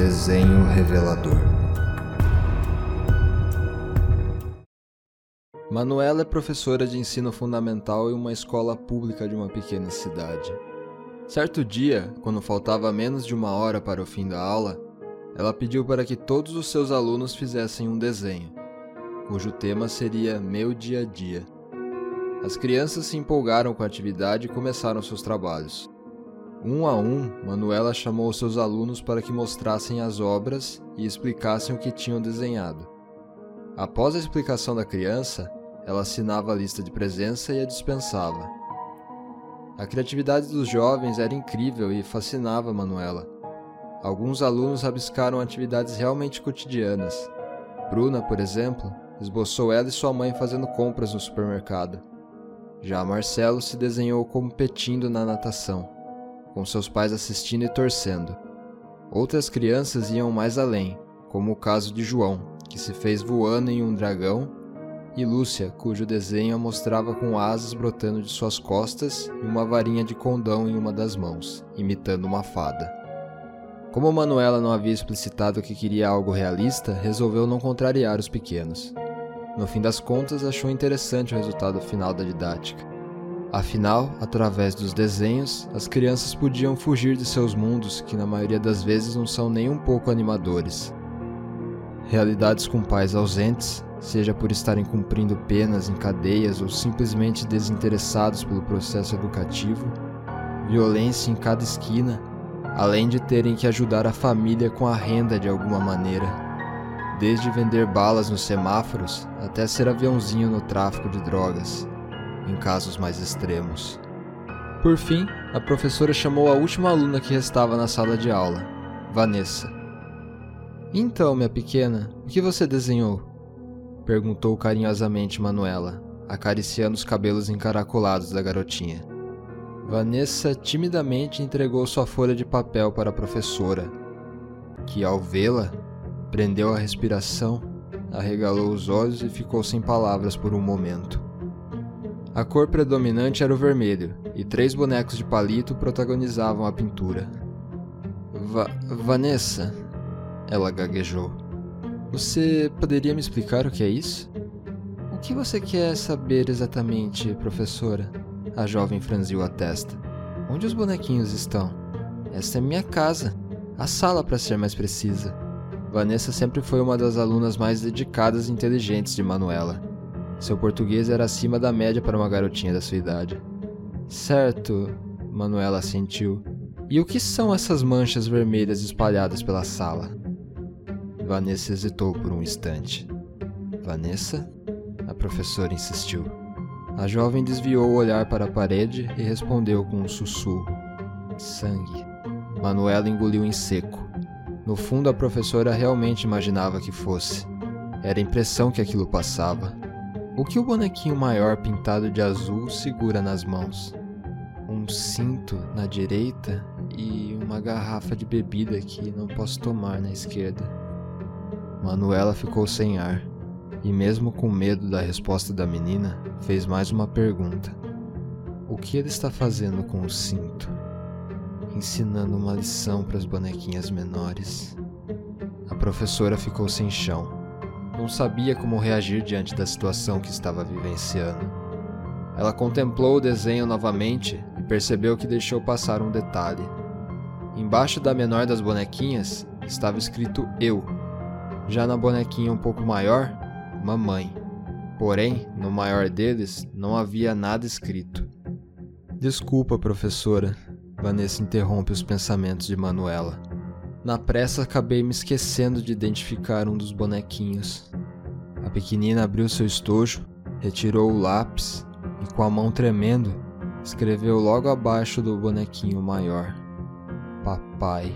Desenho revelador. Manuela é professora de ensino fundamental em uma escola pública de uma pequena cidade. Certo dia, quando faltava menos de uma hora para o fim da aula, ela pediu para que todos os seus alunos fizessem um desenho, cujo tema seria Meu Dia a Dia. As crianças se empolgaram com a atividade e começaram seus trabalhos. Um a um, Manuela chamou seus alunos para que mostrassem as obras e explicassem o que tinham desenhado. Após a explicação da criança, ela assinava a lista de presença e a dispensava. A criatividade dos jovens era incrível e fascinava Manuela. Alguns alunos rabiscaram atividades realmente cotidianas. Bruna, por exemplo, esboçou ela e sua mãe fazendo compras no supermercado. Já Marcelo se desenhou competindo na natação com seus pais assistindo e torcendo. Outras crianças iam mais além, como o caso de João, que se fez voando em um dragão, e Lúcia, cujo desenho a mostrava com asas brotando de suas costas e uma varinha de condão em uma das mãos, imitando uma fada. Como Manuela não havia explicitado que queria algo realista, resolveu não contrariar os pequenos. No fim das contas, achou interessante o resultado final da didática. Afinal, através dos desenhos, as crianças podiam fugir de seus mundos que na maioria das vezes não são nem um pouco animadores. Realidades com pais ausentes, seja por estarem cumprindo penas em cadeias ou simplesmente desinteressados pelo processo educativo, violência em cada esquina, além de terem que ajudar a família com a renda de alguma maneira. Desde vender balas nos semáforos até ser aviãozinho no tráfico de drogas em casos mais extremos. Por fim, a professora chamou a última aluna que restava na sala de aula, Vanessa. Então, minha pequena, o que você desenhou? perguntou carinhosamente Manuela, acariciando os cabelos encaracolados da garotinha. Vanessa timidamente entregou sua folha de papel para a professora, que, ao vê-la, prendeu a respiração, arregalou os olhos e ficou sem palavras por um momento. A cor predominante era o vermelho, e três bonecos de palito protagonizavam a pintura. Va Vanessa, ela gaguejou. Você poderia me explicar o que é isso? O que você quer saber exatamente, professora? A jovem franziu a testa. Onde os bonequinhos estão? Esta é minha casa. A sala, para ser mais precisa. Vanessa sempre foi uma das alunas mais dedicadas e inteligentes de Manuela seu português era acima da média para uma garotinha da sua idade. Certo, Manuela sentiu. E o que são essas manchas vermelhas espalhadas pela sala? Vanessa hesitou por um instante. Vanessa? A professora insistiu. A jovem desviou o olhar para a parede e respondeu com um sussurro: Sangue. Manuela engoliu em seco. No fundo, a professora realmente imaginava que fosse. Era a impressão que aquilo passava. O que o bonequinho maior pintado de azul segura nas mãos? Um cinto na direita e uma garrafa de bebida que não posso tomar na esquerda. Manuela ficou sem ar e, mesmo com medo da resposta da menina, fez mais uma pergunta: O que ele está fazendo com o cinto? Ensinando uma lição para as bonequinhas menores. A professora ficou sem chão não sabia como reagir diante da situação que estava vivenciando. Ela contemplou o desenho novamente e percebeu que deixou passar um detalhe. Embaixo da menor das bonequinhas estava escrito eu. Já na bonequinha um pouco maior, mamãe. Porém, no maior deles não havia nada escrito. Desculpa, professora. Vanessa interrompe os pensamentos de Manuela. Na pressa acabei me esquecendo de identificar um dos bonequinhos. A pequenina abriu seu estojo, retirou o lápis e, com a mão tremendo, escreveu logo abaixo do bonequinho maior: Papai.